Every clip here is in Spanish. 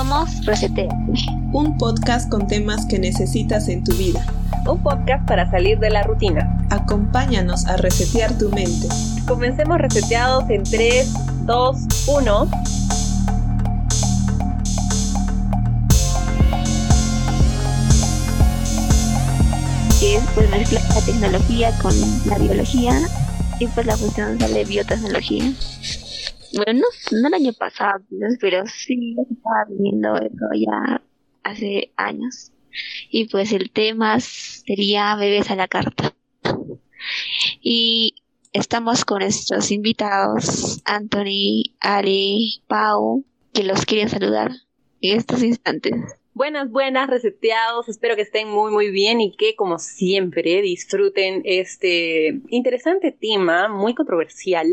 somos un podcast con temas que necesitas en tu vida. Un podcast para salir de la rutina. Acompáñanos a resetear tu mente. Comencemos reseteados en 3, 2, 1. Que es pues mezclar la tecnología con la biología y pues la función de biotecnología. Bueno, no, el año pasado, pero sí estaba viendo eso ya hace años. Y pues el tema sería bebés a la carta. Y estamos con nuestros invitados, Anthony, Ali, Pau, que los quieren saludar en estos instantes. Buenas, buenas, reseteados. Espero que estén muy, muy bien y que, como siempre, disfruten este interesante tema, muy controversial,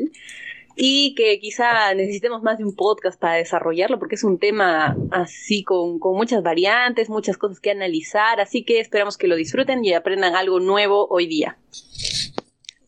y que quizá necesitemos más de un podcast para desarrollarlo, porque es un tema así con, con muchas variantes, muchas cosas que analizar. Así que esperamos que lo disfruten y aprendan algo nuevo hoy día.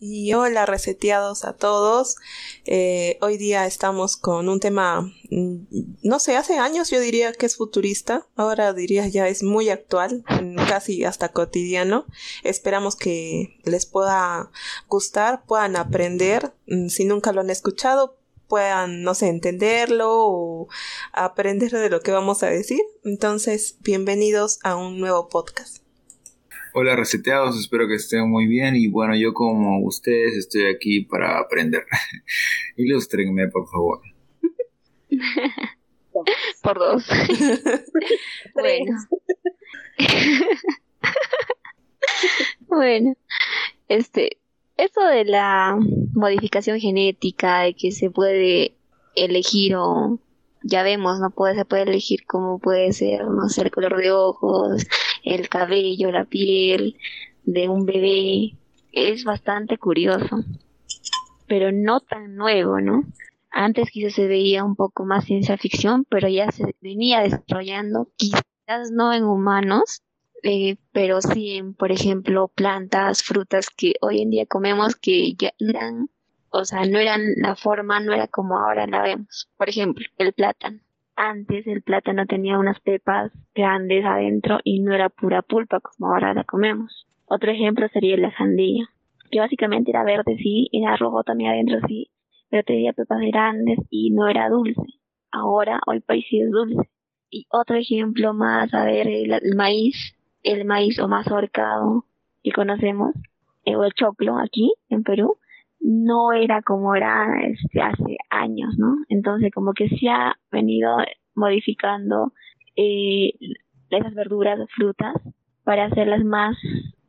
Y hola reseteados a todos. Eh, hoy día estamos con un tema, mm, no sé, hace años yo diría que es futurista, ahora diría ya es muy actual, casi hasta cotidiano. Esperamos que les pueda gustar, puedan aprender, mm, si nunca lo han escuchado, puedan, no sé, entenderlo o aprender de lo que vamos a decir. Entonces, bienvenidos a un nuevo podcast. Hola reseteados, espero que estén muy bien y bueno, yo como ustedes estoy aquí para aprender. Ilústrenme, por favor. por dos. bueno. bueno, este, eso de la modificación genética, de que se puede elegir o ya vemos, no puede, se puede elegir cómo puede ser, no sé, el color de ojos, el cabello, la piel de un bebé. Es bastante curioso, pero no tan nuevo, ¿no? Antes quizás se veía un poco más ciencia ficción, pero ya se venía desarrollando, quizás no en humanos, eh, pero sí en, por ejemplo, plantas, frutas que hoy en día comemos que ya eran, o sea, no eran la forma, no era como ahora la vemos. Por ejemplo, el plátano. Antes el plátano tenía unas pepas grandes adentro y no era pura pulpa como ahora la comemos. Otro ejemplo sería la sandía, que básicamente era verde, sí, era rojo también adentro, sí, pero tenía pepas grandes y no era dulce. Ahora, hoy país sí es dulce. Y otro ejemplo más, a ver, el, maíz, el maíz o más ahorcado que conocemos, o el choclo aquí en Perú, no era como era este, hace años, ¿no? Entonces como que se ha venido modificando eh, esas verduras, frutas, para hacerlas más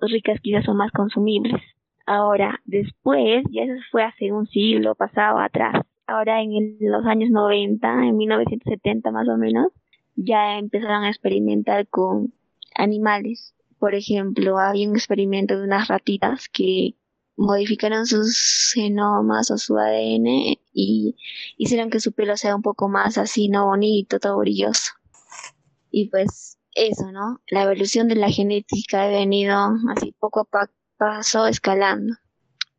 ricas quizás o más consumibles. Ahora, después, ya eso fue hace un siglo pasado atrás, ahora en los años 90, en 1970 más o menos, ya empezaron a experimentar con animales. Por ejemplo, había un experimento de unas ratitas que modificaron sus genomas o su ADN y hicieron que su pelo sea un poco más así, no bonito, todo brilloso. Y pues eso, ¿no? La evolución de la genética ha venido así poco a paso escalando.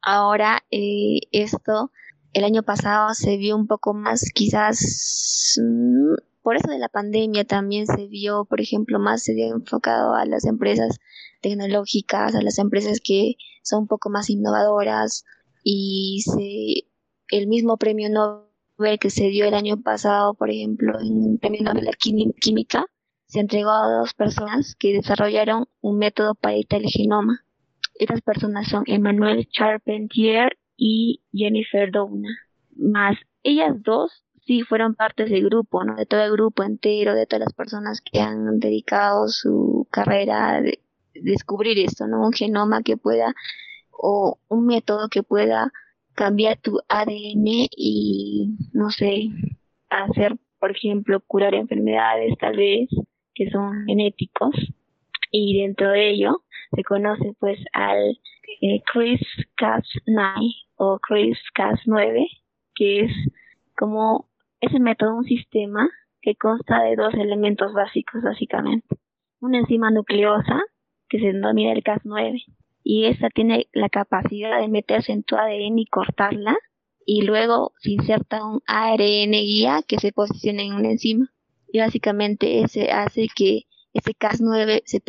Ahora eh, esto, el año pasado se vio un poco más quizás mm, por eso de la pandemia también se vio, por ejemplo, más se vio enfocado a las empresas tecnológicas, a las empresas que son un poco más innovadoras y se, el mismo premio Nobel que se dio el año pasado, por ejemplo, en el premio Nobel de Química, se entregó a dos personas que desarrollaron un método para editar el genoma. Estas personas son Emmanuel Charpentier y Jennifer Doudna. Más ellas dos sí fueron partes del grupo, ¿no? De todo el grupo entero, de todas las personas que han dedicado su carrera a descubrir esto, ¿no? Un genoma que pueda, o un método que pueda cambiar tu ADN y, no sé, hacer, por ejemplo, curar enfermedades tal vez que son genéticos. Y dentro de ello se conoce pues al eh, CRISPR-Cas9 o CRISPR-Cas9, que es como ese método un sistema que consta de dos elementos básicos, básicamente. Una enzima nucleosa, que se denomina el Cas9, y esta tiene la capacidad de meterse en tu ADN y cortarla, y luego se inserta un ARN guía que se posiciona en una enzima. y básicamente ese hace que ese Cas9 se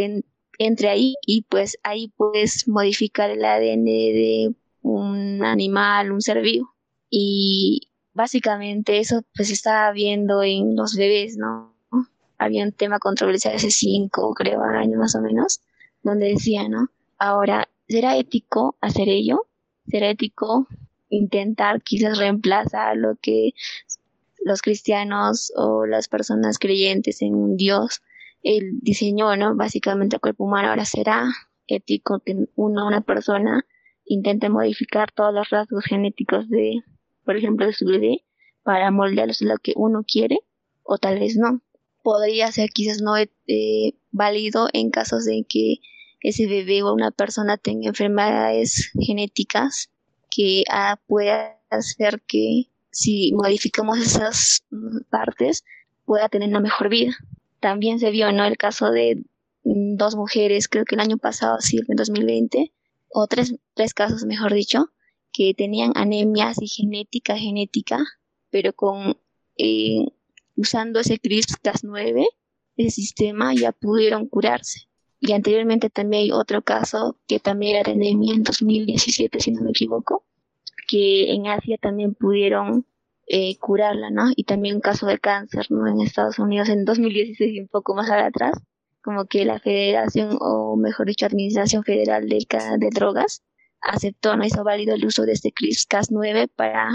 entre ahí y pues ahí puedes modificar el ADN de un animal, un ser vivo. Y básicamente eso pues estaba viendo en los bebés, ¿no? Había un tema controversial hace cinco, creo, años más o menos, donde decía, ¿no? Ahora, ¿será ético hacer ello? ¿Será ético intentar quizás reemplazar lo que los cristianos o las personas creyentes en un Dios el diseñó, ¿no? Básicamente el cuerpo humano ahora será ético que uno, una persona intente modificar todos los rasgos genéticos de, por ejemplo, de su bebé para moldearlos a lo que uno quiere o tal vez no. Podría ser quizás no eh, válido en casos de que ese bebé o una persona tenga enfermedades genéticas que ah, pueda hacer que si modificamos esas partes pueda tener una mejor vida. También se vio, ¿no? El caso de dos mujeres, creo que el año pasado, sí, en 2020, o tres, tres casos, mejor dicho, que tenían anemia así genética, genética, pero con eh, usando ese CRISPR-Cas9, el sistema ya pudieron curarse. Y anteriormente también hay otro caso que también era de anemia en 2017, si no me equivoco, que en Asia también pudieron eh, curarla, ¿no? Y también un caso de cáncer, ¿no? En Estados Unidos en 2016 y un poco más atrás, como que la Federación, o mejor dicho, Administración Federal de, de Drogas, aceptó, no hizo válido el uso de este CRISPR-Cas9 para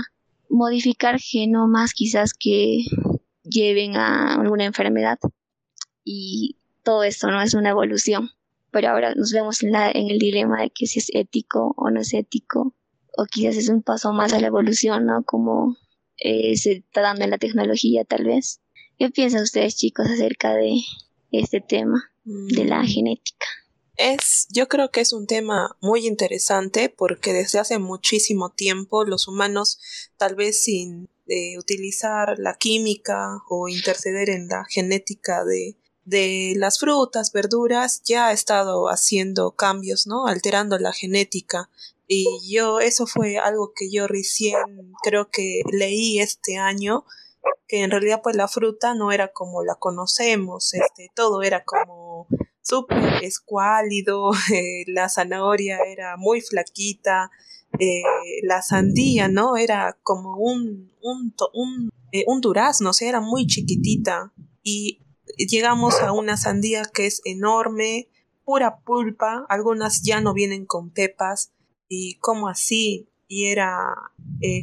modificar genomas quizás que lleven a alguna enfermedad. Y todo esto no es una evolución. Pero ahora nos vemos en, la, en el dilema de que si es ético o no es ético, o quizás es un paso más a la evolución, ¿no? Como eh, se está dando en la tecnología tal vez. ¿Qué piensan ustedes chicos acerca de este tema de la mm. genética? Es, yo creo que es un tema muy interesante porque desde hace muchísimo tiempo los humanos, tal vez sin eh, utilizar la química o interceder en la genética de, de las frutas, verduras, ya ha estado haciendo cambios, ¿no? Alterando la genética y yo, eso fue algo que yo recién creo que leí este año, que en realidad pues la fruta no era como la conocemos, este, todo era como súper escuálido, eh, la zanahoria era muy flaquita, eh, la sandía, ¿no? Era como un, un, un, eh, un durazno, o sea, era muy chiquitita. Y llegamos a una sandía que es enorme, pura pulpa, algunas ya no vienen con pepas, y cómo así y era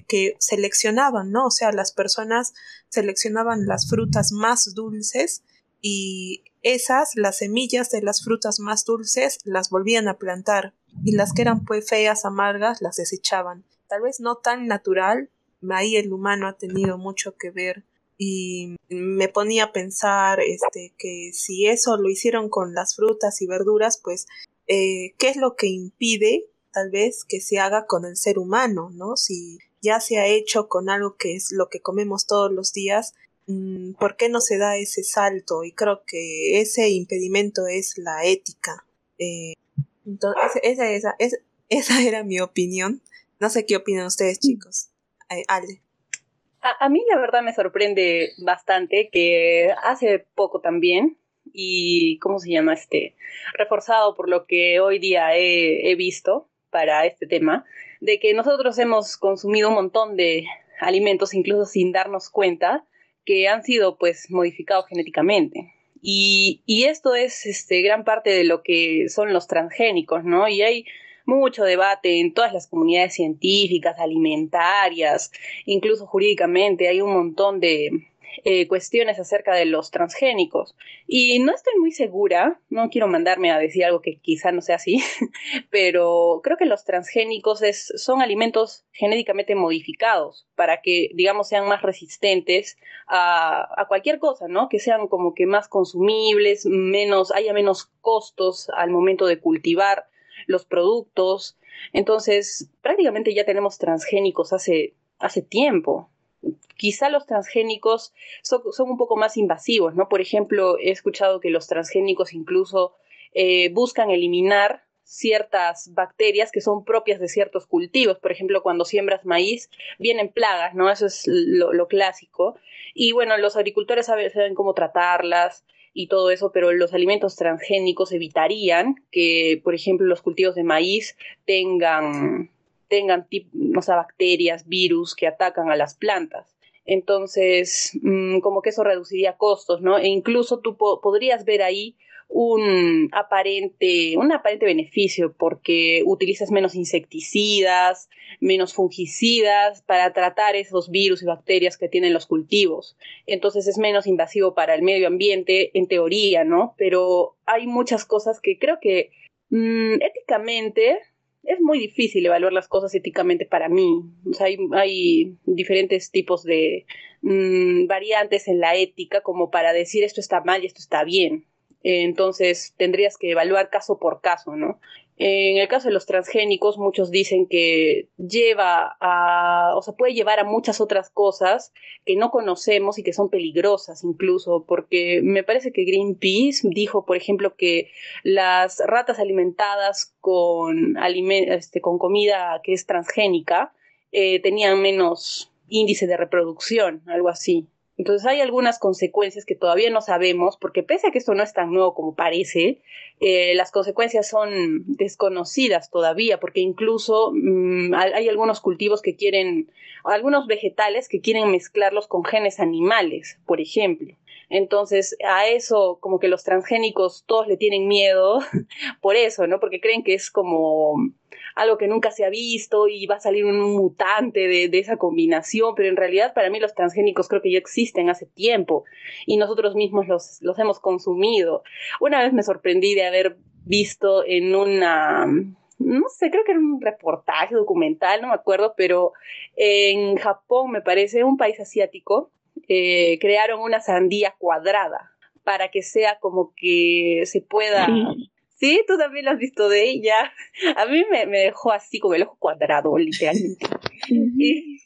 que seleccionaban, ¿no? O sea, las personas seleccionaban las frutas más dulces y esas, las semillas de las frutas más dulces, las volvían a plantar y las que eran pues feas, amargas, las desechaban. Tal vez no tan natural, ahí el humano ha tenido mucho que ver y me ponía a pensar este que si eso lo hicieron con las frutas y verduras, pues eh, ¿qué es lo que impide tal vez que se haga con el ser humano, ¿no? Si ya se ha hecho con algo que es lo que comemos todos los días, ¿por qué no se da ese salto? Y creo que ese impedimento es la ética. Eh, entonces, esa, esa, esa, esa, era mi opinión. No sé qué opinan ustedes, chicos. Eh, Ale. A, a, mí la verdad me sorprende bastante que hace poco también, y ¿cómo se llama? Este, reforzado por lo que hoy día he, he visto, para este tema, de que nosotros hemos consumido un montón de alimentos, incluso sin darnos cuenta, que han sido pues modificados genéticamente. Y, y, esto es este, gran parte de lo que son los transgénicos, ¿no? Y hay mucho debate en todas las comunidades científicas, alimentarias, incluso jurídicamente, hay un montón de, eh, cuestiones acerca de los transgénicos. Y no estoy muy segura, no quiero mandarme a decir algo que quizá no sea así, pero creo que los transgénicos es, son alimentos genéticamente modificados para que, digamos, sean más resistentes a, a cualquier cosa, ¿no? Que sean como que más consumibles, menos, haya menos costos al momento de cultivar los productos. Entonces, prácticamente ya tenemos transgénicos hace, hace tiempo quizá los transgénicos son, un poco más invasivos, ¿no? Por ejemplo, he escuchado que los transgénicos incluso eh, buscan eliminar ciertas bacterias que son propias de ciertos cultivos. Por ejemplo, cuando siembras maíz, vienen plagas, ¿no? Eso es lo, clásico. Y bueno, los agricultores saben, saben cómo tratarlas y todo eso, pero los alimentos transgénicos evitarían que, por ejemplo, los cultivos de maíz tengan, tengan o sea, bacterias, virus que atacan a las plantas. Entonces, mm, como que eso reduciría costos, ¿no? E incluso tú podrías ver ahí un aparente, un aparente beneficio porque utilizas menos insecticidas, menos fungicidas para tratar esos virus y bacterias que tienen los cultivos. Entonces es menos invasivo para el medio ambiente, en teoría, ¿no? Pero hay muchas cosas que creo que mm, éticamente es muy difícil evaluar las cosas éticamente para mí. O sea, hay, diferentes tipos de mm, variantes en la ética como para decir esto está mal y esto está bien. entonces tendrías que evaluar caso por caso, ¿no? En el caso de los transgénicos, muchos dicen que lleva a, o sea, puede llevar a muchas otras cosas que no conocemos y que son peligrosas incluso, porque me parece que Greenpeace dijo, por ejemplo, que las ratas alimentadas con, este, con comida que es transgénica eh, tenían menos índice de reproducción, algo así. Entonces hay algunas consecuencias que todavía no sabemos, porque pese a que esto no es tan nuevo como parece, eh, las consecuencias son desconocidas todavía, porque incluso mm, hay algunos cultivos que quieren, algunos vegetales que quieren mezclarlos con genes animales, por ejemplo. Entonces, a eso como que los transgénicos todos le tienen miedo por eso, ¿no? Porque creen que es como algo que nunca se ha visto y va a salir un mutante de, esa combinación, pero en realidad para mí los transgénicos creo que ya existen hace tiempo y nosotros mismos los, los hemos consumido. Una vez me sorprendí de haber visto en una, no sé, creo que era un reportaje documental, no me acuerdo, pero en Japón, me parece, un país asiático, eh, crearon una sandía cuadrada para que sea como que se pueda tú también lo has visto de ella. A mí me, dejó así con el ojo cuadrado, literalmente. y,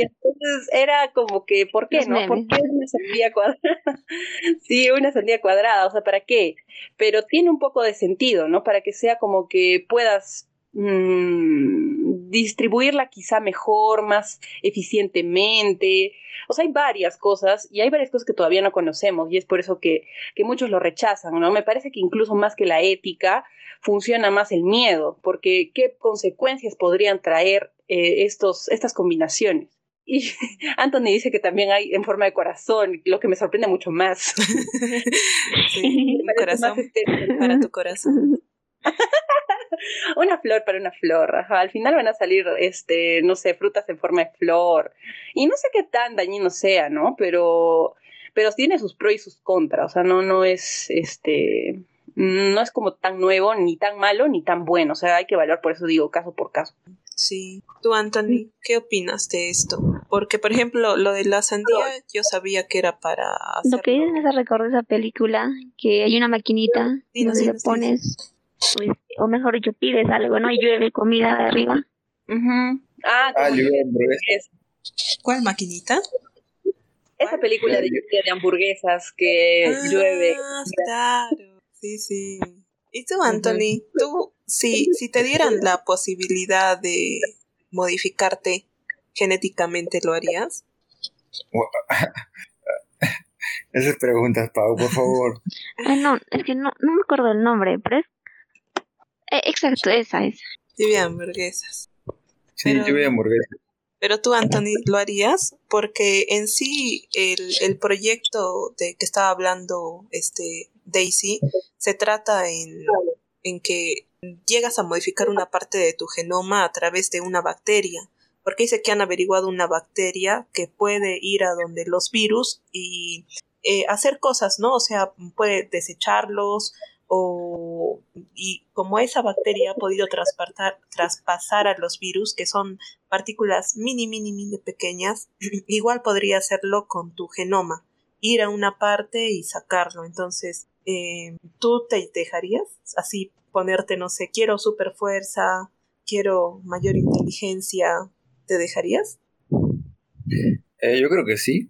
entonces era como que, ¿por qué no? ¿Por qué una sandía cuadrada? sí, una sandía cuadrada, o sea, ¿para qué? Pero tiene un poco de sentido, ¿no? Para que sea como que puedas Mm, distribuirla quizá mejor, más eficientemente. O sea, hay varias cosas y hay varias cosas que todavía no conocemos y es por eso que, muchos lo rechazan, ¿no? Me parece que incluso más que la ética funciona más el miedo, porque ¿qué consecuencias podrían traer eh, estos, estas combinaciones? Y Anthony dice que también hay en forma de corazón, lo que me sorprende mucho más. sí, corazón para tu corazón. una flor para una flor. Al final van a salir, este, no sé, frutas en forma de flor. Y no sé qué tan dañino sea, ¿no? Pero, pero tiene sus pros y sus contras. O sea, no, no es, este, no es como tan nuevo, ni tan malo, ni tan bueno. O sea, hay que evaluar, por eso digo, caso por caso. Sí. Tú, Anthony, ¿qué opinas de esto? Porque, por ejemplo, lo de la sandía, yo sabía que era para. Lo que me hace recordar esa película, que hay una maquinita donde le pones pues, o mejor dicho, pides algo, ¿no? Y llueve comida de arriba. Ah, ah ¿Cuál maquinita? Esa película de de hamburguesas que ah, llueve. Claro, sí, sí. ¿Y tú, Anthony? ¿Tú, si, si te dieran la posibilidad de modificarte genéticamente, lo harías? Esas preguntas, Pau, por favor. Ah, no, es que no, no me acuerdo el nombre, pero es eh, exacto, esa es. Lluvia hamburguesas. Sí, lluvia hamburguesas. Pero tú, Anthony, ¿lo harías? Porque en sí el, el proyecto de que estaba hablando este Daisy se trata en, en que llegas a modificar una parte de tu genoma a través de una bacteria. Porque dice que han averiguado una bacteria que puede ir a donde los virus y eh, hacer cosas, ¿no? O sea, puede desecharlos, o, y como esa bacteria ha podido traspasar, traspasar a los virus, que son partículas mini, mini, mini pequeñas, igual podría hacerlo con tu genoma, ir a una parte y sacarlo. Entonces, eh, ¿tú te dejarías así ponerte, no sé, quiero super fuerza, quiero mayor inteligencia, ¿te dejarías? Eh, yo creo que sí.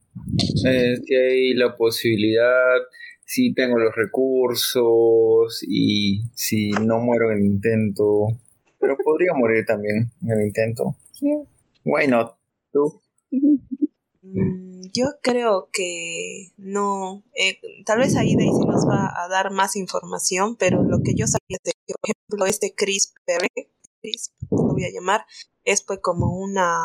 Eh, si hay la posibilidad si tengo los recursos y si no muero en el intento. Pero podría morir también en el intento. Why not? ¿Tú? Mm, yo creo que no. Eh, tal vez ahí Daisy nos va a dar más información, pero lo que yo sabía de que, por ejemplo, este CRISPR, CRISP, lo voy a llamar, es pues como una.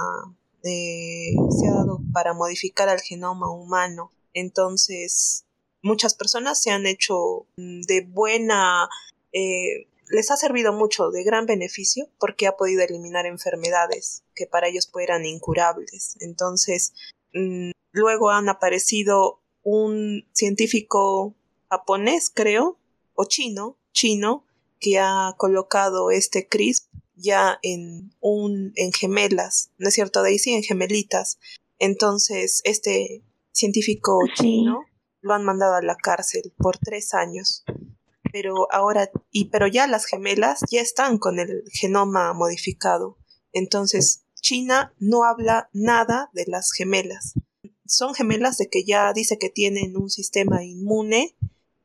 Eh, se ha dado para modificar al genoma humano. Entonces, muchas personas se han hecho mm, de buena. Eh, les ha servido mucho de gran beneficio porque ha podido eliminar enfermedades que para ellos eran incurables. Entonces, mm, luego han aparecido un científico japonés, creo, o chino, chino, que ha colocado este CRISP ya en un en gemelas, ¿no es cierto, Daisy? En gemelitas. Entonces, este científico chino lo han mandado a la cárcel por tres años pero ahora, y pero ya las gemelas ya están con el genoma modificado. Entonces, China no habla nada de las gemelas. Son gemelas de que ya dice que tienen un sistema inmune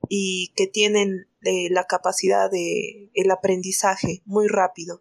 y que tienen eh, la capacidad de el aprendizaje muy rápido.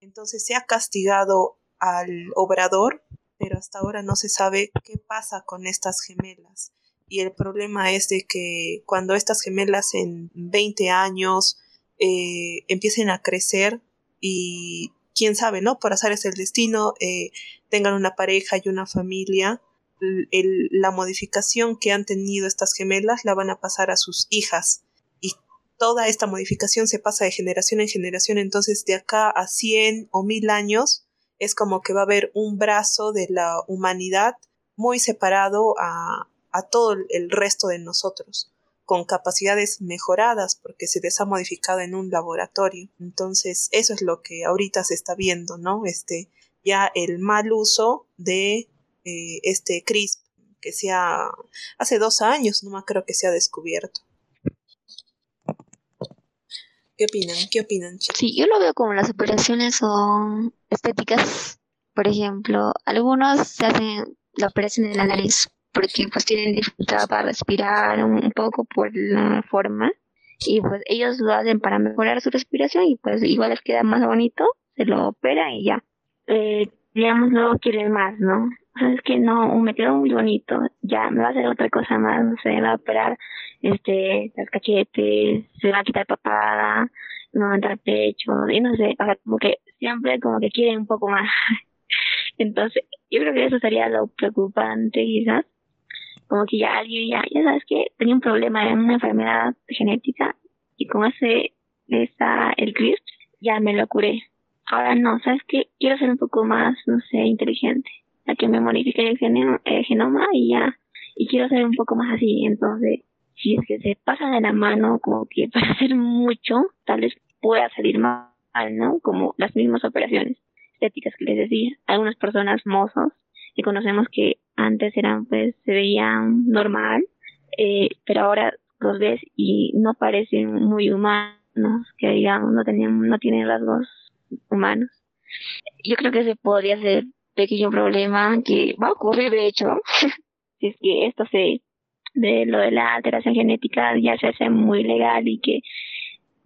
Entonces se ha castigado al obrador, pero hasta ahora no se sabe qué pasa con estas gemelas y el problema es de que cuando estas gemelas en 20 años eh, empiecen a crecer y quién sabe, ¿no? Por hacer es el destino, eh, tengan una pareja y una familia, la modificación que han tenido estas gemelas la van a pasar a sus hijas y toda esta modificación se pasa de generación en generación, entonces de acá a 100 o 1000 años es como que va a haber un brazo de la humanidad muy separado a, a todo el resto de nosotros, con capacidades mejoradas porque se les ha modificado en un laboratorio. Entonces, eso es lo que ahorita se está viendo, ¿no? Este, ya el mal uso de eh, este CRISP, que sea hace dos años, no más creo que se ha descubierto. ¿Qué opinan? ¿Qué opinan? Sí, yo lo veo como las operaciones son estéticas. Por ejemplo, algunos se hacen la operación de la nariz porque pues tienen dificultad para respirar un, poco por la forma y pues ellos lo hacen para mejorar su respiración y pues igual les queda más bonito, se lo operan y ya. Eh, digamos, luego quieren más, ¿no? O sea, es que no, me quedó muy bonito, ya, me va a hacer otra cosa más, no sé, me va a operar este, las cachetes, se va a quitar papada, me va a entrar pecho, y no sé, o sea, como que siempre como que quieren un poco más. Entonces, yo creo que eso sería lo preocupante quizás, como que ya alguien ya, ya sabes que tenía un problema en una enfermedad genética y con ese, esa, el CRISP, ya me lo curé. Ahora no, sabes que quiero ser un poco más, no sé, inteligente, a que me modifique el, genoma y ya, y quiero ser un poco más así, entonces, si es que se pasa de la mano, como que para hacer mucho, tal vez pueda salir mal, ¿no? Como las mismas operaciones estéticas que les decía. Algunas personas mozos que conocemos que antes eran pues se veían normal eh, pero ahora los ves y no parecen muy humanos que digamos no tenían no tienen rasgos humanos. Yo creo que ese podría ser pequeño problema que va a ocurrir de hecho si es que esto se de lo de la alteración genética ya se hace muy legal y que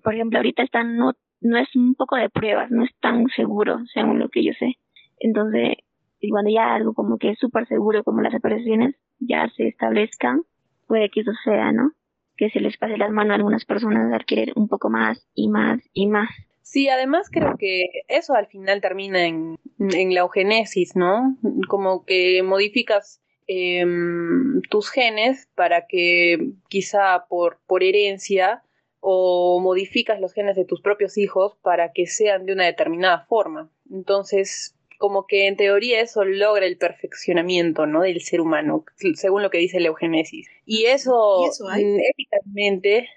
por ejemplo ahorita están no no es un poco de pruebas no es tan seguro según lo que yo sé. Entonces y cuando ya algo como que es súper seguro como las operaciones ya se establezcan, puede que eso sea, ¿no? Que se les pase las manos a algunas personas al querer un poco más y más y más. Sí, además creo que eso al final termina en, en la eugenesis, ¿no? Como que modificas em, tus genes para que quizá por, por herencia o modificas los genes de tus propios hijos para que sean de una determinada forma. Entonces, como que en teoría eso logra el perfeccionamiento, ¿no? Del ser humano, según lo que dice la eugenesis. Y eso, mm, éticamente,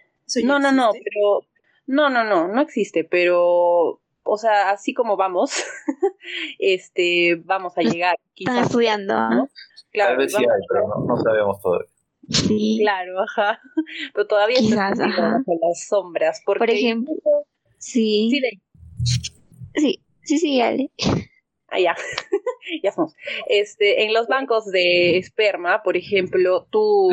no, no, no, pero, no, no, no, no existe, pero, o sea, así como vamos, este, vamos a llegar. Quizás, estudiando. ¿no? Claro, Tal vez sí hay, pero no, sabemos todavía. Sí. Claro, ajá. Pero todavía Quizás, ajá. las sombras. Porque, Por ejemplo, sí. Sí, sí, sí, sí, Ale. Ah, ya, somos. Este, en los bancos de esperma, por ejemplo, tú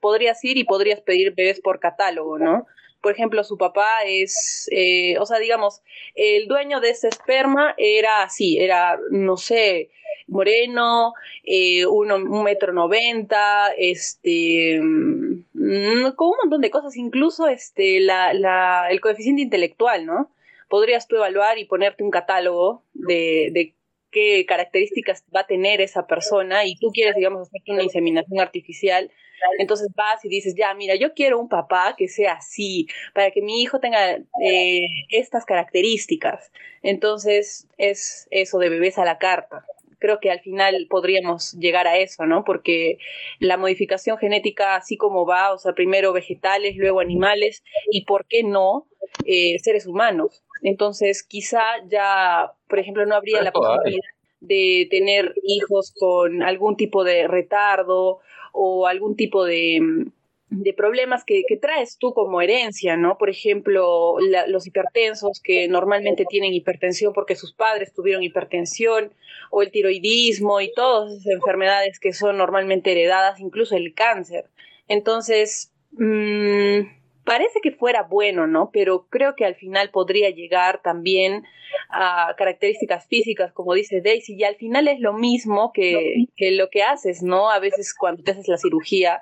podrías ir y podrías pedir bebés por catálogo, ¿no? Por ejemplo, su papá es, eh, o sea, digamos, el dueño de ese esperma era así, era, no sé, moreno, eh, uno, un metro noventa, este, mm, con un montón de cosas, incluso este, la, la, el coeficiente intelectual, ¿no? Podrías tú evaluar y ponerte un catálogo de qué características va a tener esa persona y tú quieres, digamos, hacerte una inseminación artificial, entonces vas y dices, ya, mira, yo quiero un papá que sea así, para que mi hijo tenga eh, estas características. Entonces es eso de bebés a la carta creo que al final podríamos llegar a eso, ¿no? Porque la modificación genética, así como va, o sea, primero vegetales, luego animales, y por qué no eh, seres humanos. Entonces, quizá ya, por ejemplo, no habría la posibilidad de tener hijos con algún tipo de retardo o algún tipo de de problemas que, traes tú como herencia, ¿no? Por ejemplo, los hipertensos que normalmente tienen hipertensión porque sus padres tuvieron hipertensión, o el tiroidismo y todas esas enfermedades que son normalmente heredadas, incluso el cáncer. Entonces, mmm, parece que fuera bueno, ¿no? Pero creo que al final podría llegar también a características físicas, como dice Daisy, y al final es lo mismo que, que lo que haces, ¿no? A veces cuando te haces la cirugía,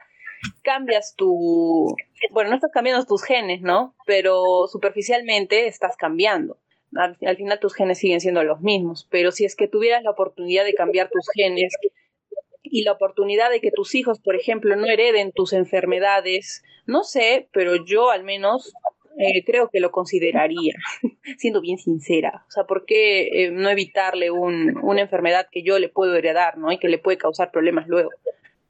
cambias tu, bueno, no estás cambiando tus genes, ¿no? Pero superficialmente estás cambiando. Al, final tus genes siguen siendo los mismos, pero si es que tuvieras la oportunidad de cambiar tus genes y la oportunidad de que tus hijos, por ejemplo, no hereden tus enfermedades, no sé, pero yo al menos eh, creo que lo consideraría, siendo bien sincera. O sea, ¿por qué eh, no evitarle un, una enfermedad que yo le puedo heredar, ¿no? Y que le puede causar problemas luego.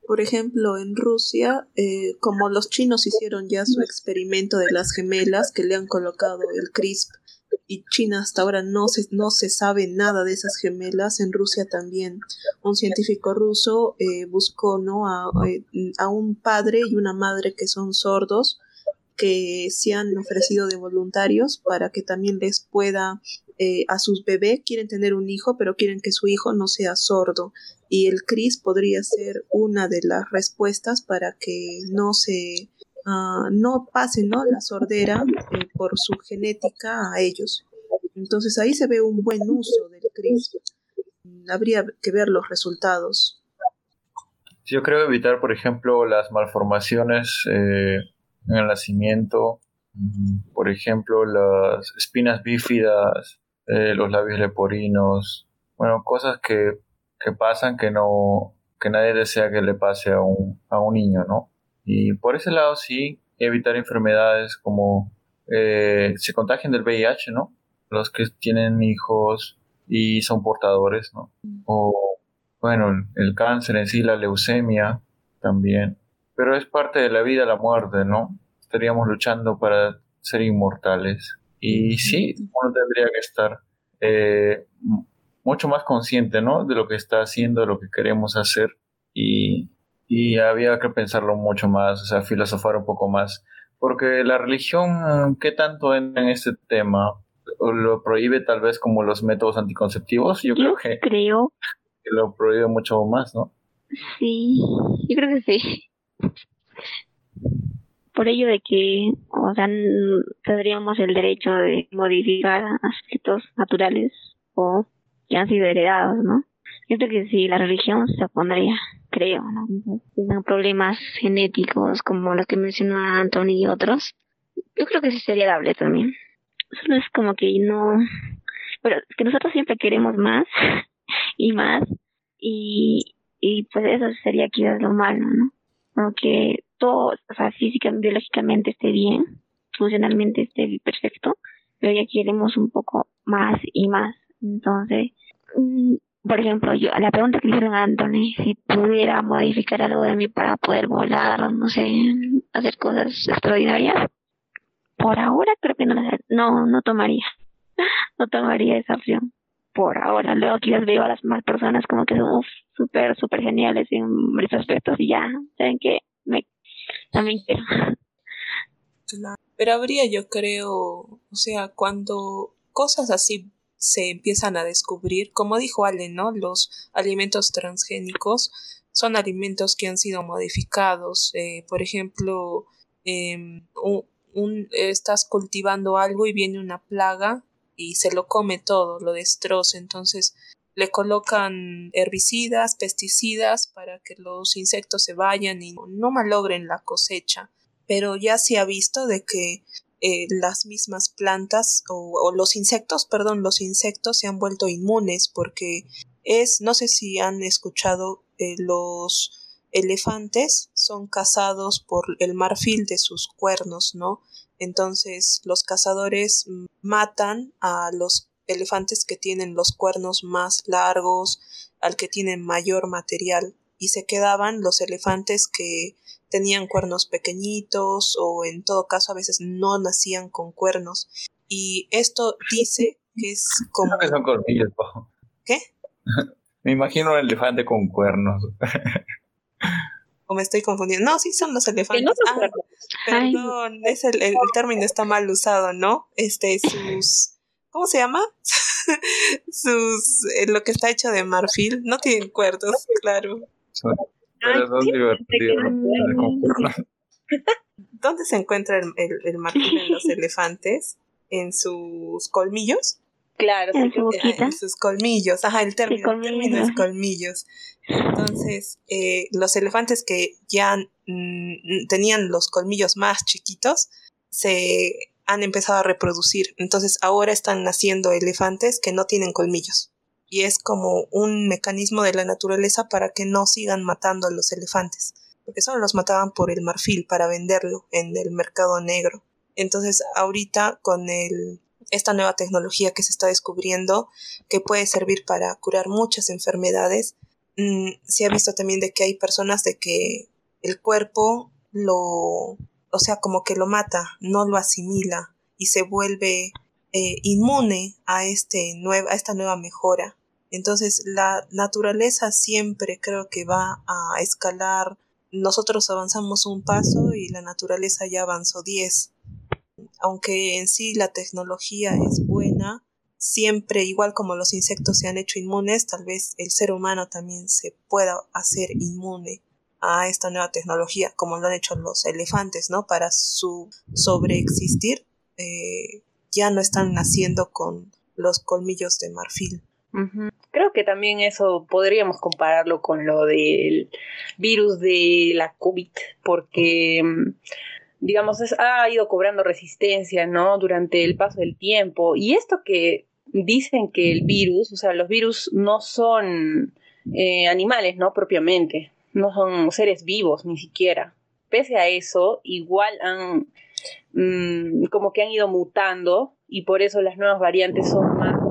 Por ejemplo, en Rusia, eh, como los chinos hicieron ya su experimento de las gemelas que le han colocado el CRISP y China hasta ahora no se, no se sabe nada de esas gemelas, en Rusia también un científico ruso eh, buscó ¿no? a, eh, a un padre y una madre que son sordos que se han ofrecido de voluntarios para que también les pueda eh, a sus bebés quieren tener un hijo, pero quieren que su hijo no sea sordo. Y el CRIS podría ser una de las respuestas para que no se uh, no pase ¿no? la sordera eh, por su genética a ellos. Entonces ahí se ve un buen uso del CRIS. Habría que ver los resultados. Yo creo evitar, por ejemplo, las malformaciones eh, en el nacimiento, mm, por ejemplo, las espinas bífidas, eh, los labios leporinos, bueno, cosas que, que, pasan que no que nadie desea que le pase a un, a un niño, ¿no? Y por ese lado sí, evitar enfermedades como eh, se contagian del VIH, ¿no? Los que tienen hijos y son portadores, ¿no? O, bueno, el cáncer en sí, la leucemia también. Pero es parte de la vida, la muerte, ¿no? Estaríamos luchando para ser inmortales. Y sí, uno tendría que estar eh, mucho más consciente, ¿no? De lo que está haciendo, de lo que queremos hacer. Y, había que pensarlo mucho más, o sea, filosofar un poco más. Porque la religión, ¿qué tanto entra en este tema? ¿Lo prohíbe tal vez como los métodos anticonceptivos? Yo, creo que, creo que lo prohíbe mucho más, ¿no? Sí, yo creo que sí por ello de que, o sea, tendríamos el derecho de modificar aspectos naturales o que han sido heredados, ¿no? Yo creo que si la religión se opondría, creo, ¿no? Tienen problemas genéticos como los que mencionó Anthony y otros, yo creo que sí sería dable también. Solo es como que no, pero es que nosotros siempre queremos más y más y, y pues eso sería quizás lo malo, ¿no? Como que todo, o sea, físicamente, biológicamente esté bien, funcionalmente esté perfecto, pero ya queremos un poco más y más. Entonces, mm, por ejemplo, yo, la pregunta que le hicieron a Anthony, si pudiera modificar algo de mí para poder volar, no sé, hacer cosas extraordinarias, por ahora creo que no, no, no tomaría, no tomaría esa opción. Por ahora, luego quizás veo a las más personas como que son súper, súper geniales en varios aspectos y ya, saben que me también quiero. Pero habría, yo creo, o sea, cuando cosas así se empiezan a descubrir, como dijo Ale, ¿no? Los alimentos transgénicos, son alimentos que han sido modificados. Eh, por ejemplo, em, estás cultivando algo y viene una plaga y se lo come todo, lo destroza. Entonces le colocan herbicidas, pesticidas para que los insectos se vayan y no malogren la cosecha. Pero ya se ha visto de que eh, las mismas plantas o, los insectos, perdón, los insectos se han vuelto inmunes porque es, no sé si han escuchado, eh, los elefantes son cazados por el marfil de sus cuernos, ¿no? Entonces los cazadores matan a los elefantes que tienen los cuernos más largos, al que tienen mayor material, y se quedaban los elefantes que tenían cuernos pequeñitos o en todo caso a veces no nacían con cuernos. Y esto dice que es como... que son colmillos, ¿Qué? Me imagino un elefante con cuernos. o me estoy confundiendo. No, sí son los elefantes. Ah, perdón, es el, el, término está mal usado, ¿no? Este, sus ¿Cómo se llama? Sus. Eh, lo que está hecho de marfil. No tienen cuerdos, claro. ¿Dónde se encuentra el, el, marfil en los elefantes? ¿En sus colmillos? Claro, en, su boquita? en sus colmillos. Ajá, el término, el término es colmillos. Entonces, eh, los elefantes que ya mm, tenían los colmillos más chiquitos se han empezado a reproducir. Entonces ahora están naciendo elefantes que no tienen colmillos. Y es como un mecanismo de la naturaleza para que no sigan matando a los elefantes. Porque solo los mataban por el marfil para venderlo en el mercado negro. Entonces ahorita con el, esta nueva tecnología que se está descubriendo, que puede servir para curar muchas enfermedades, mm, se ha visto también de que hay personas de que el cuerpo lo o sea, como que lo mata, no lo asimila y se vuelve eh, inmune a, este a esta nueva mejora. Entonces la naturaleza siempre creo que va a escalar. Nosotros avanzamos un paso y la naturaleza ya avanzó diez. Aunque en sí la tecnología es buena, siempre igual como los insectos se han hecho inmunes, tal vez el ser humano también se pueda hacer inmune a esta nueva tecnología, como lo han hecho los elefantes, ¿no? Para su sobreexistir, eh, ya no están naciendo con los colmillos de marfil. Creo que también eso podríamos compararlo con lo del virus de la COVID, porque mm, digamos, ha ido cobrando resistencia, ¿no? Durante el paso del tiempo. Y esto que dicen que el virus, o sea, los virus no son eh, animales, ¿no? Propiamente no son seres vivos ni siquiera. Pese a eso, igual han mm, como que han ido mutando y por eso las nuevas variantes son más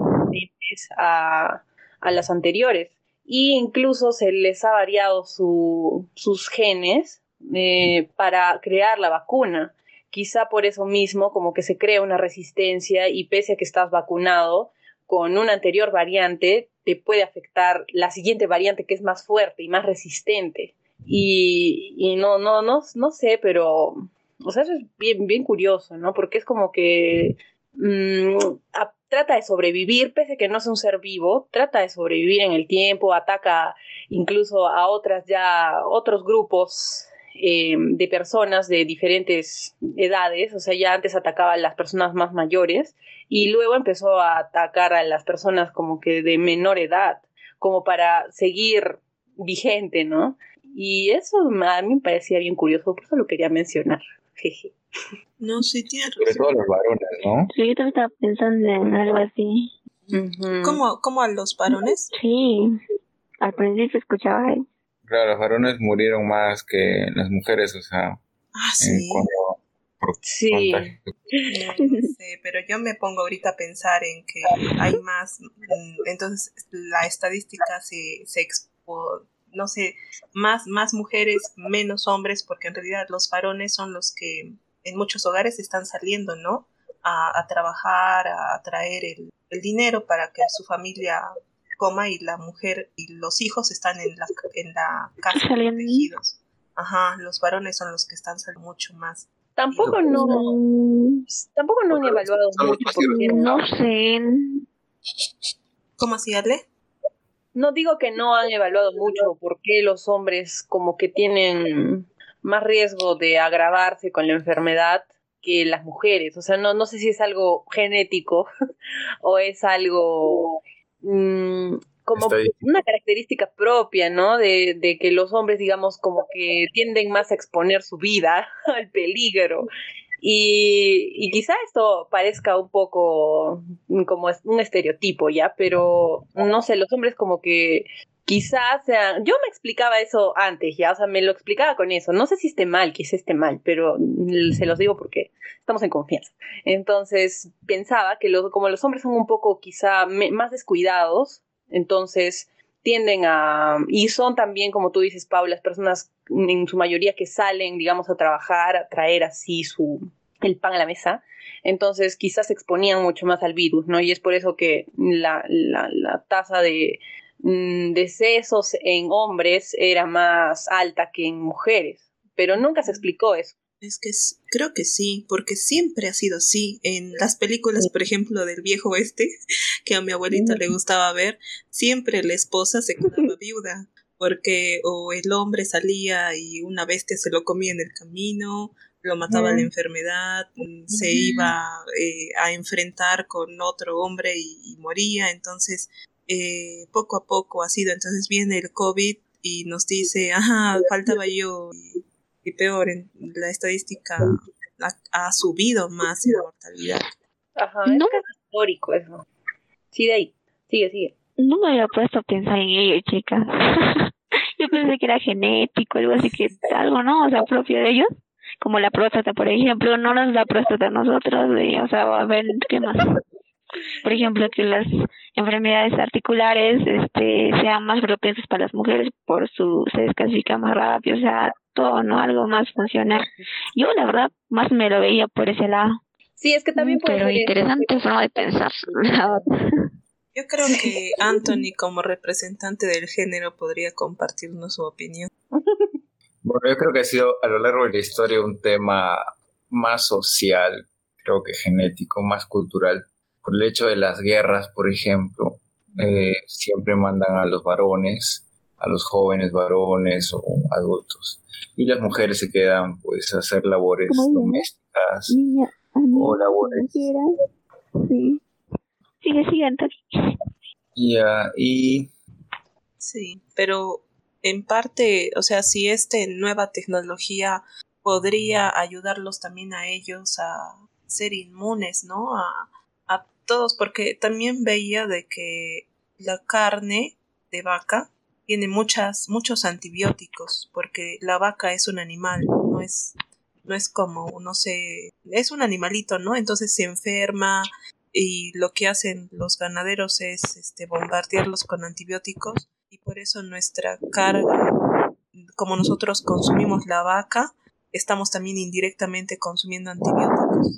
resistentes a, las anteriores. Y incluso se les ha variado sus genes eh, para crear la vacuna. Quizá por eso mismo como que se crea una resistencia y pese a que estás vacunado con una anterior variante, te puede afectar la siguiente variante que es más fuerte y más resistente. Y, y no, no, no, no sé, pero, o sea, eso es bien, bien curioso, ¿no? Porque es como que mm, trata de sobrevivir, pese a que no es un ser vivo, trata de sobrevivir en el tiempo, ataca incluso a otras ya, otros grupos eh, de personas de diferentes edades, o sea, ya antes atacaba a las personas más mayores y luego empezó a atacar a las personas como que de menor edad, como para seguir vigente, ¿no? Y eso a mí me parecía bien curioso, por eso lo quería mencionar. Jeje. No, sí, tiene Sobre todo los varones, ¿no? Sí, yo también estaba pensando en algo así. ¿Cómo, ¿Cómo a los varones? Sí, al principio escuchaba ahí. Claro, los varones murieron más que las mujeres, o sea. Ah, sí. sí. pero yo me pongo ahorita a pensar en que hay más, mm, entonces la estadística se, se expo, no sé, más, más mujeres, menos hombres, porque en realidad los varones son los que en muchos hogares están saliendo, ¿no? A, a trabajar, a traer el, el dinero para que su familia coma y la mujer y los hijos están en la, en la casa protegidos. Ajá, los varones son los que están saliendo mucho más. Tampoco no, tampoco no han evaluado mucho porque no sé. ¿Cómo así, Ale? no digo que no han evaluado mucho por qué los hombres como que tienen más riesgo de agravarse con la enfermedad que las mujeres. O sea, no, no sé si es algo genético o es algo mm, como una característica propia, ¿no? De, de, que los hombres, digamos, como que tienden más a exponer su vida al peligro. Y, y quizá esto parezca un poco como un estereotipo, ¿ya? Pero no sé, los hombres como que quizás sean, yo me explicaba eso antes, ya, o sea, me lo explicaba con eso, no sé si esté mal, quizás esté mal, pero se los digo porque estamos en confianza. Entonces, pensaba que los, como los hombres son un poco quizá más descuidados, entonces tienden a, y son también, como tú dices, Pau, las personas en su mayoría que salen, digamos, a trabajar, a traer así su, el pan a la mesa, entonces quizás se exponían mucho más al virus, ¿no? Y es por eso que la, la tasa de Mm, decesos en hombres era más alta que en mujeres, pero nunca se explicó eso. Es que creo que sí, porque siempre ha sido así. En las películas, por ejemplo, del viejo oeste, que a mi abuelita le gustaba ver, siempre la esposa se quedaba viuda, porque o el hombre salía y una bestia se lo comía en el camino, lo mataba la enfermedad, mm, se iba eh, a enfrentar con otro hombre y moría, entonces eh, poco a poco ha sido. Entonces viene el COVID y nos dice, ajá, faltaba yo. Y, peor, en la estadística ha, subido más la mortalidad. Ajá, no. es histórico eso. Sigue ahí, sigue, sigue. No me había puesto a pensar en ello, chica. yo pensé que era genético, algo así que algo, ¿no? O sea, propio de ellos. Como la próstata, por ejemplo, no nos da próstata a nosotros, o sea, a ver, ¿qué más? Por ejemplo, que las enfermedades articulares este, sean más propensas para las mujeres por su, se descalcifica más rápido, o sea, todo, ¿no? Algo más funcional. Yo, la verdad, más me lo veía por ese lado. Sí, es que también puede Pero interesante forma de pensar. Yo creo que Anthony, como representante del género, podría compartirnos su opinión. Bueno, yo creo que ha sido a lo largo de la historia un tema más social, creo que genético, más cultural por el hecho de las guerras, por ejemplo, eh, siempre mandan a los varones, a los jóvenes varones o adultos, y las mujeres se quedan pues a hacer labores domésticas o labores. Sí. Sigue, sigue, Ya, y... Sí, pero en parte, o sea, si esta nueva tecnología podría ayudarlos también a ellos a ser inmunes, ¿no? A, todos, porque también veía de que la carne de vaca tiene muchas, muchos antibióticos, porque la vaca es un animal, no es, no es como, no sé, es un animalito, ¿no? Entonces se enferma y lo que hacen los ganaderos es este, bombardearlos con antibióticos y por eso nuestra carga, como nosotros consumimos la vaca, estamos también indirectamente consumiendo antibióticos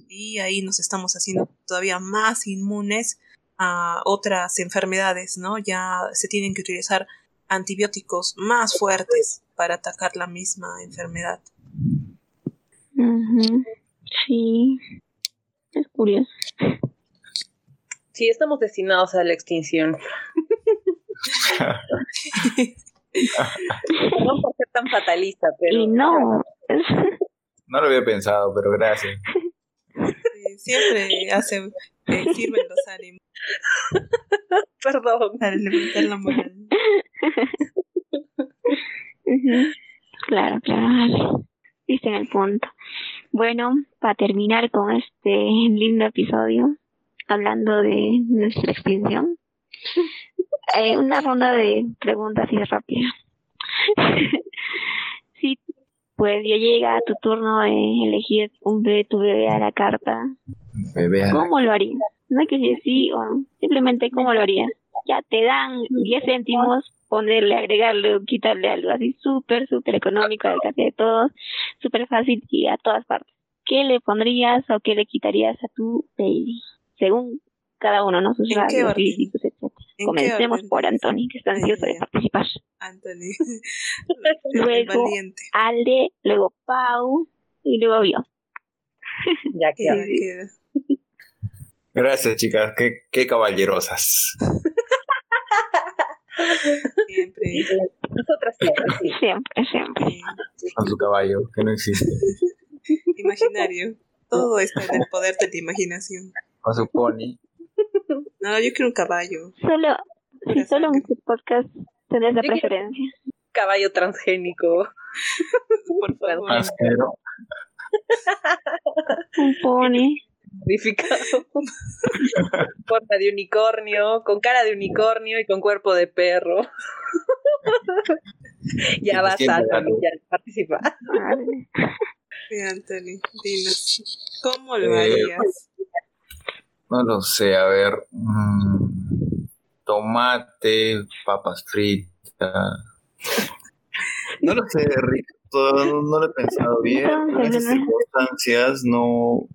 y ahí nos estamos haciendo todavía más inmunes a otras enfermedades, ¿no? Ya se tienen que utilizar antibióticos más fuertes para atacar la misma enfermedad. Sí, es curioso. Sí, estamos destinados a la extinción. no por ser tan fatalista, pero... Y no, no lo había pensado, pero gracias. Siempre hace, eh, sirven los ánimos. Perdón. Para levantar la moral. Claro, claro. Viste en el punto. Bueno, para terminar con este lindo episodio, hablando de nuestra extinción, eh, una ronda de preguntas y rápida. si pues ya llega tu turno de elegir un bebé, tu bebé a la carta. ¿Cómo lo harías? No hay que decir sí o no. Simplemente, ¿cómo lo harías? Ya te dan 10 céntimos, ponerle, agregarle o quitarle algo así súper, súper económico al café de todos, súper fácil y a todas partes. ¿Qué le pondrías o qué le quitarías a tu baby? Según cada uno, ¿no? Sus rasgos físicos, etc. Comencemos por Anthony, que está ansioso de participar. Anthony. luego Alde, luego Pau y luego yo. ya queda. Gracias, chicas. Qué, qué caballerosas. Siempre. Nosotras siempre, sí. Siempre, siempre. Con su caballo, que no existe. Imaginario. Todo está en el poder de la imaginación. Con su pony. No, yo quiero un caballo. Solo, si solo en este podcast tenés la Yo preferencia. Caballo transgénico. Por favor. Asquero. Un pony. modificado. Forma de unicornio, con cara de unicornio y con cuerpo de perro. ya vas, Anthony, ya participa. Vale. Sí, Anthony, dinos. ¿Cómo lo Eh, harías? No lo sé, a ver. mm, tomate, papas fritas. No lo sé, Rick. No, no lo he pensado bien. En esas circunstancias no.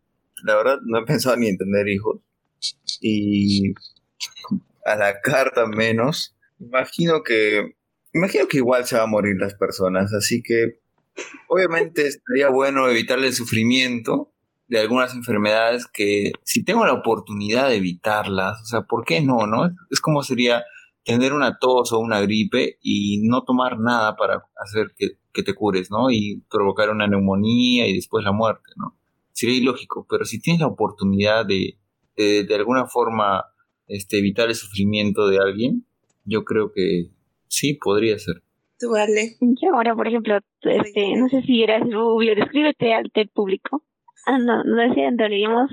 La verdad, no he pensado ni en tener hijos. Y a la carta menos. Imagino que. Imagino que igual se van a morir las personas. Así que. Obviamente estaría bueno evitarle el sufrimiento de algunas enfermedades que si tengo la oportunidad de evitarlas, o sea, ¿por qué no, no? Es como sería tener una tos o una gripe y no tomar nada para hacer que, que te cures, ¿no? Y provocar una neumonía y después la muerte, ¿no? Sería ilógico, pero si tienes la oportunidad de, de, de alguna forma este, evitar el sufrimiento de alguien, yo creo que sí, podría ser. Tú, vale. Yo ahora, por ejemplo, este, no sé si eras rubio, descríbete al del público. Ah, no, no decía diríamos,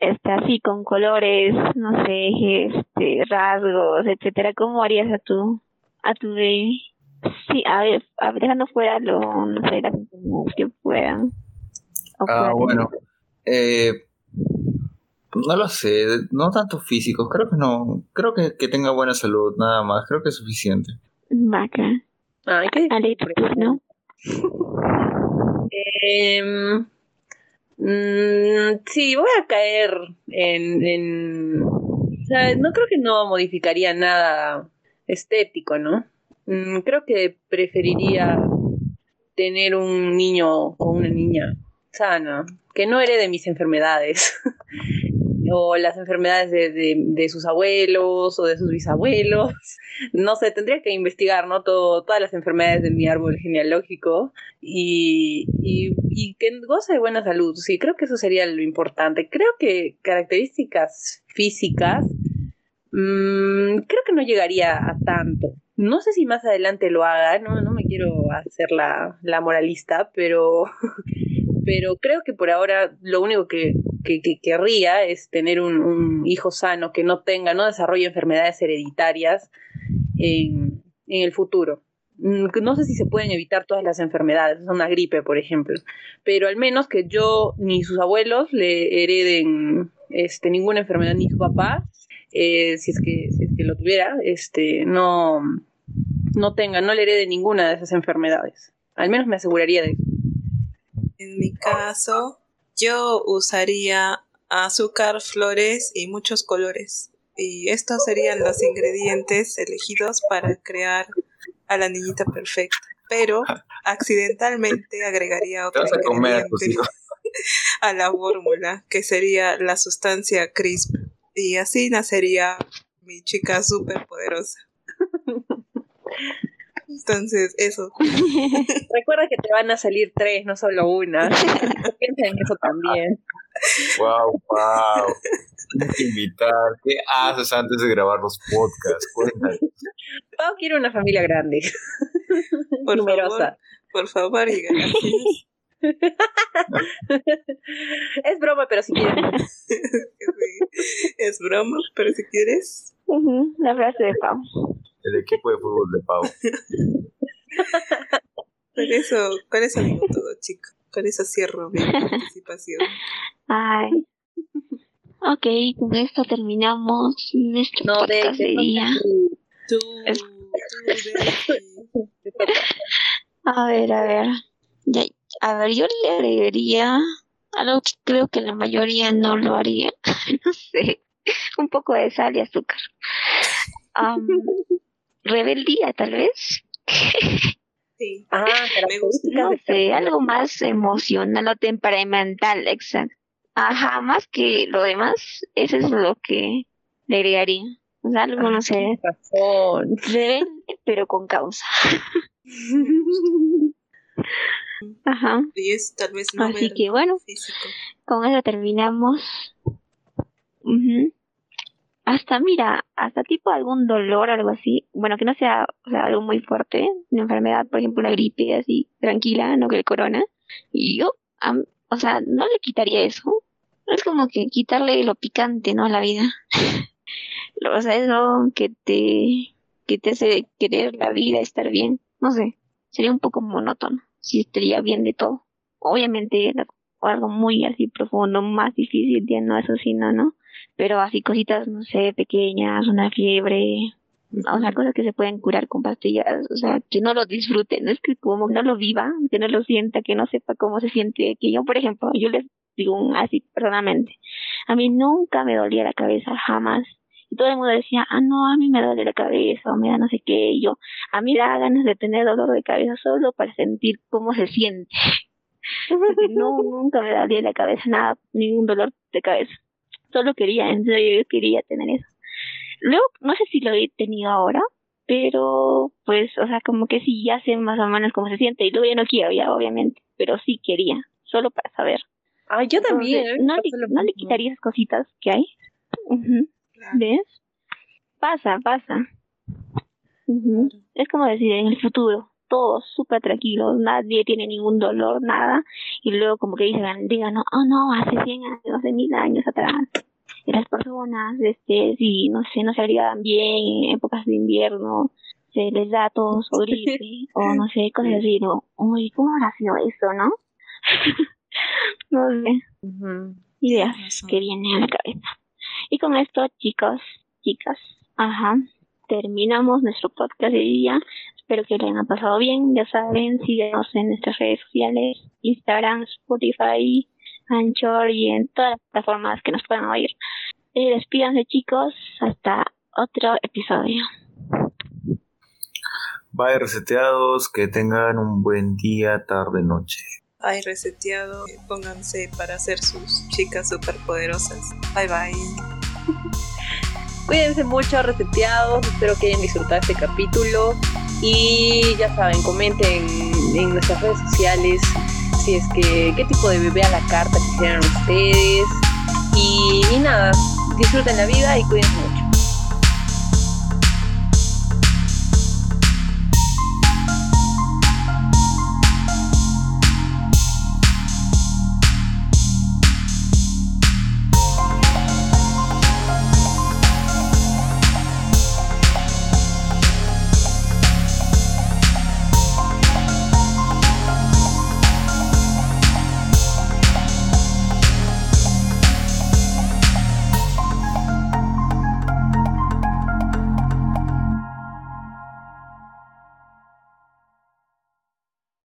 este, así con colores, no sé, este, rasgos, etcétera. ¿Cómo harías a tu, a tu baby? Sí, a ver, a ver, dejando fuera lo, no sé, las enfermedades que puedan. o Ah, bueno. Eh, no lo sé, no tanto físicos, creo que no, creo que, que tenga buena salud, nada más, creo que es suficiente. Vaca. Ay, qué Ale, tu turno. Mm, sí, voy a caer en, en- no creo que no modificaría nada estético, ¿no? Mm, creo que preferiría tener un niño o una niña sana, que no herede mis enfermedades. o las enfermedades de, de- sus abuelos o de sus bisabuelos. No sé, tendría que investigar, ¿no? Todo, todas las enfermedades de mi árbol genealógico y, y, y que goce de buena salud. Sí, creo que eso sería lo importante. Creo que características físicas, mm, creo que no llegaría a tanto. No sé si más adelante lo haga, no, no me quiero hacer la, la moralista, pero, pero creo que por ahora lo único que, que, que querría es tener un, hijo sano que no tenga, no desarrolle enfermedades hereditarias en, en el futuro. Mm, No sé si se pueden evitar todas las enfermedades, una gripe, por ejemplo, pero al menos que yo ni sus abuelos le hereden este, ninguna enfermedad, ni su papá, eh, si, es que, si es que lo tuviera, este, no, no tenga, no le herede ninguna de esas enfermedades. Al menos me aseguraría de eso. En mi caso, yo usaría azúcar, flores y muchos colores. Y estos serían los ingredientes elegidos para crear a la niñita perfecta. Pero accidentalmente agregaría otro a a a la fórmula, que sería la sustancia crisp. Y así nacería mi chica súper poderosa. Entonces, eso. Recuerda que te van a salir tres, no solo una. Piensa en eso también. Wow, wow. Tienes que invitar. ¿Qué haces antes de grabar los podcasts? Cuéntame. Pau quiere una familia grande, Por numerosa. favor, por favor, y gracias. es broma, pero si quieres. es broma, pero si quieres. Ujú, La frase de Pau. El equipo de fútbol de Pau. Con eso, con eso digo todo, chico. Con eso cierro mi participación. Ay. Ok, con esto terminamos nuestro No, podcast de día. Tú, tú. A ver, a ver. Ya, a ver, yo le agregaría algo que creo que la mayoría no lo haría. no sé. Un poco de sal y azúcar. Am, rebeldía, tal vez. Sí. Ah, Me gusta. No sé, algo más emocional o temperamental, exacto. Ajá, más que lo demás, eso es lo que le agregaría. O sea, algo, no sé, Razón. rebelde, pero con causa. Ajá. Y es tal vez no Así que bueno, físico. con eso terminamos. Ujú. Hasta, mira, hasta tipo algún dolor, algo así. Bueno, que no sea, o sea, algo muy fuerte, una enfermedad, por ejemplo, una gripe así, tranquila, no que el corona. Y yo, o sea, no le quitaría eso. Es como que quitarle lo picante, ¿no? A la vida. O sea, eso que te, que te hace querer la vida, estar bien. No sé, sería un poco monótono si estaría bien de todo. Obviamente, o algo muy así profundo, más difícil, ya no, eso sí, no, ¿no? Pero así cositas, no sé, pequeñas, una fiebre, o sea, cosas que se pueden curar con pastillas, o sea, que no lo disfrute, no es que como no lo viva, que no lo sienta, que no sepa cómo se siente, que yo, por ejemplo, yo les digo así personalmente, a mí nunca me dolía la cabeza, jamás. Y todo el mundo decía, ah, no, a mí me duele la cabeza, o me da no sé qué, y yo, a mí da ganas de tener dolor de cabeza solo para sentir cómo se siente. Porque no, nunca me dolía la cabeza, nada, ningún dolor de cabeza. Solo quería, en serio, yo quería tener eso. Luego, no sé si lo he tenido ahora, pero pues, o sea, como que sí, ya sé más o menos cómo se siente, y luego ya no quiero, ya obviamente, pero sí quería, solo para saber. Ah, yo también. Entonces, ¿eh? no, le, no le quitaría esas cositas que hay. Claro, ¿Ves? Pasa, pasa. Es como decir, en el futuro, todos súper tranquilos, nadie tiene ningún dolor, nada, y luego como que dicen, digan, no, oh no, hace 100 años, hace mil años atrás, las personas, este, si, no sé, no se abrigaban bien en épocas de invierno, se les da tos o gripe, o no sé, cosas así, no, uy, ¿cómo habrá sido eso, no? no sé, ideas que vienen a la cabeza. Y con esto, chicos, chicas, ajá, terminamos nuestro podcast de día. Espero que lo hayan pasado bien. Ya saben, síguenos en nuestras redes sociales, Instagram, Spotify, Anchor y en todas las plataformas que nos puedan oír. Eh, despídanse, chicos. Hasta otro episodio. Bye reseteados, que tengan un buen día, tarde, noche. Ay, reseteado. eh, Pónganse para ser sus chicas superpoderosas. Bye bye. Cuídense mucho, reseteados. Espero que hayan disfrutado este capítulo. Y ya saben, comenten en nuestras redes sociales si es que qué tipo de bebé a la carta quisieran ustedes. Y, y nada, disfruten la vida y cuídense.